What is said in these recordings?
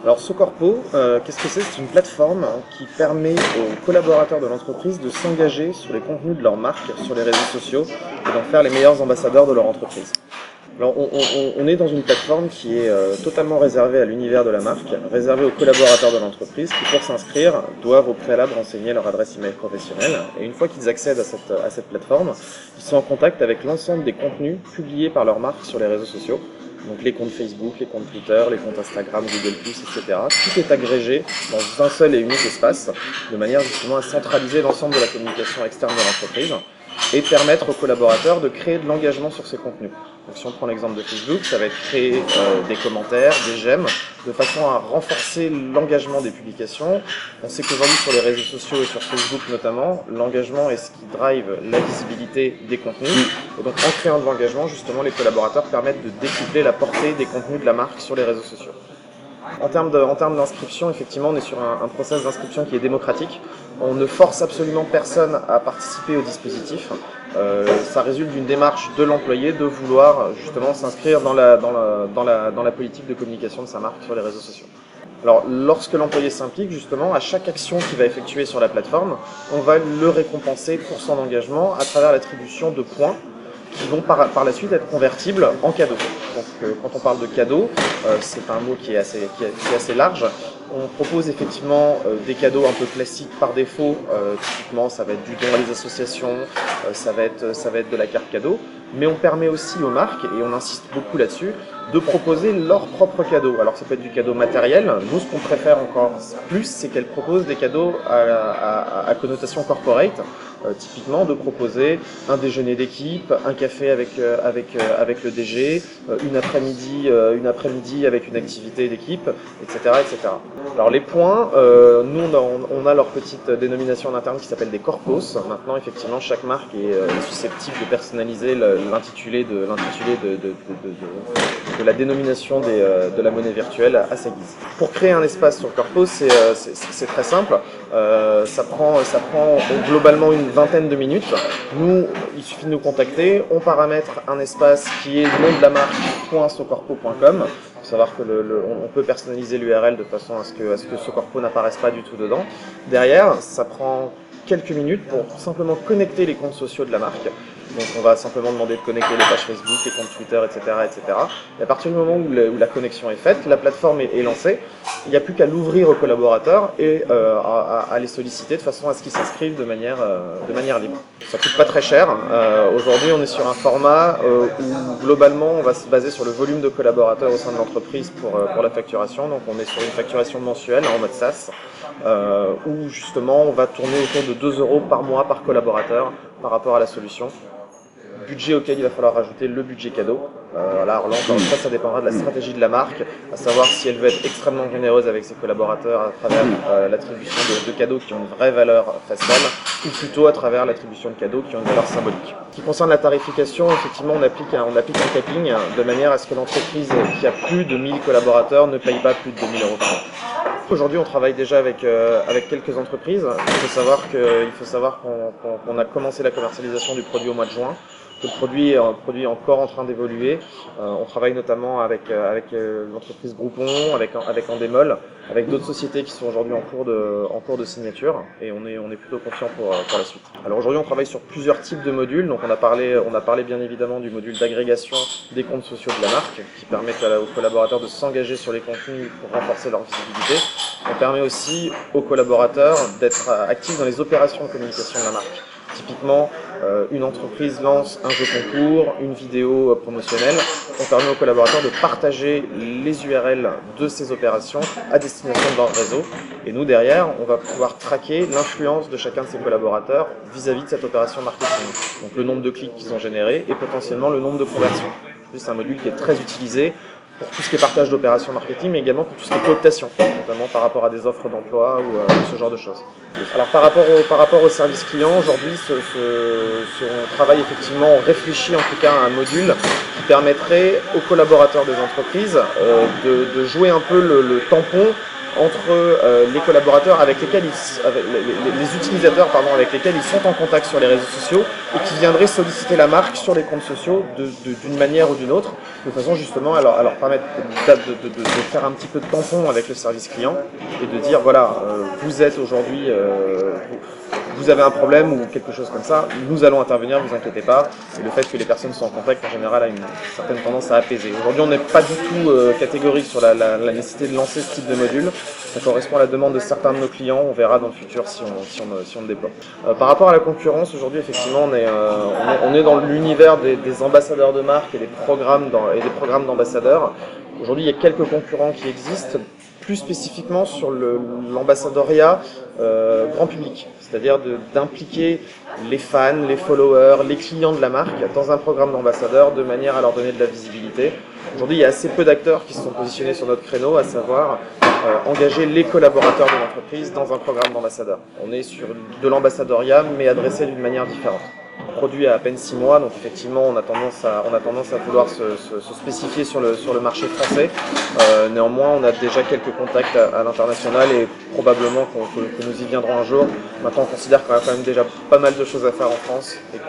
Alors Socorpo, euh, qu'est-ce que c'est? C'est une plateforme qui permet aux collaborateurs de l'entreprise de s'engager sur les contenus de leur marque sur les réseaux sociaux et d'en faire les meilleurs ambassadeurs de leur entreprise. Alors on, est dans une plateforme qui est euh, totalement réservée à l'univers de la marque, réservée aux collaborateurs de l'entreprise qui pour s'inscrire doivent au préalable renseigner leur adresse email professionnelle et une fois qu'ils accèdent à cette plateforme, ils sont en contact avec l'ensemble des contenus publiés par leur marque sur les réseaux sociaux. Donc les comptes Facebook, les comptes Twitter, les comptes Instagram, Google+, etc. Tout est agrégé dans un seul et unique espace, de manière justement à centraliser l'ensemble de la communication externe de l'entreprise et permettre aux collaborateurs de créer de l'engagement sur ces contenus. Donc si on prend l'exemple de Facebook, ça va être créer euh, des commentaires, des j'aime, de façon à renforcer l'engagement des publications. On sait qu'aujourd'hui sur les réseaux sociaux et sur Facebook notamment, l'engagement est ce qui drive la visibilité des contenus. Et donc en créant de l'engagement, justement, les collaborateurs permettent de décupler la portée des contenus de la marque sur les réseaux sociaux. En termes d'inscription, effectivement, on est sur un, un process d'inscription qui est démocratique. On ne force absolument personne à participer au dispositif. Euh, ça résulte d'une démarche de l'employé de vouloir justement s'inscrire dans la, dans, la, dans, la, dans la politique de communication de sa marque sur les réseaux sociaux. Alors, lorsque l'employé s'implique, justement, à chaque action qu'il va effectuer sur la plateforme, on va le récompenser pour son engagement à travers l'attribution de points qui vont par, par la suite être convertibles en cadeaux. Donc quand on parle de cadeaux, euh, c'est un mot qui est assez, large. On propose effectivement euh, des cadeaux un peu classiques par défaut. Euh, typiquement, ça va être du don à des associations, ça, va être, de la carte cadeau. Mais on permet aussi aux marques, et on insiste beaucoup là-dessus, de proposer leurs propres cadeaux. Alors ça peut être du cadeau matériel. Nous, ce qu'on préfère encore plus, c'est qu'elles proposent des cadeaux à connotation corporate. Euh, typiquement, de proposer un déjeuner d'équipe, un café avec euh, avec euh, avec le DG, une après-midi une après-midi avec une activité d'équipe, etc., etc. Alors les points, nous on a, on a leur petite dénomination en interne qui s'appelle des corpos. Maintenant, effectivement, chaque marque est susceptible de personnaliser l'intitulé de l'intitulé de, de, de, de- la dénomination des, de la monnaie virtuelle à sa guise. Pour créer un espace sur Corpos, c'est très simple. Euh, ça prend ça prend globalement une vingtaine de minutes. Nous, il suffit de nous contacter. On paramètre un espace qui est nom de la marque .socorpo.com. Il faut savoir que le, le- on peut personnaliser l'URL de façon à ce que, à ce que Socorpo n'apparaisse pas du tout dedans. Derrière, ça prend quelques minutes pour simplement connecter les comptes sociaux de la marque. Donc on va simplement demander de connecter les pages Facebook, les comptes Twitter, etc. etc. Et à partir du moment où, la connexion est faite, la plateforme est, lancée, il n'y a plus qu'à l'ouvrir aux collaborateurs et euh, à, les solliciter de façon à ce qu'ils s'inscrivent de manière, euh, libre. Ça coûte pas très cher. Euh, Aujourd'hui, on est sur un format où globalement, on va se baser sur le volume de collaborateurs au sein de l'entreprise pour, pour la facturation. Donc, on est sur une facturation mensuelle en mode SaaS, où justement, on va tourner autour de 2 euros par mois par collaborateur par rapport à la solution budget auquel il va falloir rajouter le budget cadeau. Euh, alors là, encore une fois, ça dépendra de la stratégie de la marque, à savoir si elle veut être extrêmement généreuse avec ses collaborateurs à travers euh, l'attribution de, de cadeaux qui ont une vraie valeur faciale, ou plutôt à travers l'attribution de cadeaux qui ont une valeur symbolique. Ce qui concerne la tarification, effectivement, on applique un, on applique un capping de manière à ce que l'entreprise qui a plus de 1000 collaborateurs ne paye pas plus de 2000 euros par an. Aujourd'hui, on travaille déjà avec, euh, avec quelques entreprises. Il faut savoir qu'on a commencé la commercialisation du produit au mois de juin. Le produit est encore en train d'évoluer. Euh, on travaille notamment avec, avec euh, l'entreprise Groupon, avec, avec Endemol, avec d'autres sociétés qui sont aujourd'hui en cours de, en cours de signature et on est, on est plutôt confiant pour, euh, pour la suite. Alors aujourd'hui, on travaille sur plusieurs types de modules. Donc on a parlé, on a parlé bien évidemment du module d'agrégation des comptes sociaux de la marque qui permettent à- aux collaborateurs de s'engager sur les contenus pour renforcer leur visibilité. On permet aussi aux collaborateurs d'être euh, actifs dans les opérations de communication de la marque. Typiquement, euh, une entreprise lance un jeu concours, une vidéo promotionnelle. On permet aux collaborateurs de partager les URL de ces opérations à destination de leur réseau. Et nous, derrière, on va pouvoir traquer l'influence de chacun de ces collaborateurs vis-à-vis de cette opération marketing. Donc le nombre de clics qu'ils ont générés et potentiellement le nombre de conversions. C'est un module qui est très utilisé pour tout ce qui est partage d'opérations marketing, mais également pour tout ce qui est cooptation, notamment par rapport à des offres d'emploi ou euh, ce genre de choses. Alors par rapport au, par rapport au service client, aujourd'hui, ce, ce- on travaille effectivement, on réfléchit en tout cas à un module qui permettrait aux collaborateurs des entreprises euh, de, jouer un peu le tampon entre euh, les collaborateurs avec lesquels ils, les, les- utilisateurs pardon, avec lesquels ils sont en contact sur les réseaux sociaux et qui viendraient solliciter la marque sur les comptes sociaux d'une manière ou d'une autre, de façon justement à leur, à leur permettre de, de- de- de- de faire un petit peu de tampon avec le service client et de dire voilà, euh, vous êtes aujourd'hui, euh, vous, avez un problème ou quelque chose comme ça, nous allons intervenir, vous inquiétez pas. Et le fait que les personnes soient en contact en général a une certaine tendance à apaiser. Aujourd'hui, on n'est pas du tout euh, catégorique sur la, nécessité de lancer ce type de module. Ça correspond à la demande de certains de nos clients. On verra dans le futur si on, si le déploie. Euh, par rapport à la concurrence, aujourd'hui, effectivement, on est, euh, dans l'univers des, ambassadeurs de marque et des programmes d'ambassadeurs. Aujourd'hui, il y a quelques concurrents qui existent, plus spécifiquement sur l'ambassadoriat euh, grand public, c'est-à-dire d'impliquer les fans, les followers, les clients de la marque dans un programme d'ambassadeur de manière à leur donner de la visibilité. Aujourd'hui, il y a assez peu d'acteurs qui se sont positionnés sur notre créneau, à savoir euh, engager les collaborateurs de l'entreprise dans un programme d'ambassadeur. On est sur de l'ambassadoriat, mais adressé d'une manière différente. Produit à peine 6 mois, donc effectivement on a tendance à, on a tendance à vouloir se, spécifier sur le, sur le marché français. Euh, néanmoins, on a déjà quelques contacts à, l'international et probablement que nous y viendrons un jour. Maintenant, on considère qu'on a quand même déjà pas mal de choses à faire en France et que,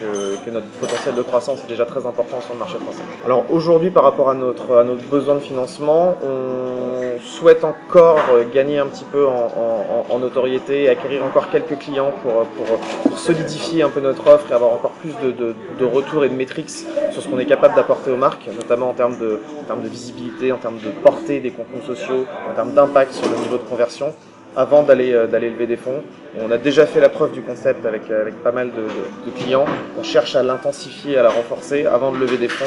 que- que notre potentiel de croissance est déjà très important sur le marché français. Alors aujourd'hui, par rapport à notre, à notre besoin de financement, on souhaite encore euh, gagner un petit peu en, notoriété acquérir encore quelques clients pour, pour, solidifier un peu notre offre et avoir encore plus de, retours et de métriques sur ce qu'on est capable d'apporter aux marques, notamment en termes, de, en termes de visibilité, en termes de portée des contenus sociaux, en termes d'impact sur le niveau de conversion avant d'aller euh, d'aller lever des fonds. On a déjà fait la preuve du concept avec, euh, avec pas mal de, clients. On cherche à l'intensifier, à la renforcer avant de lever des fonds.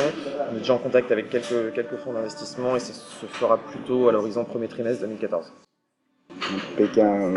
On est déjà en contact avec quelques, quelques fonds d'investissement et ça se fera plutôt à l'horizon premier trimestre 2014. Pékin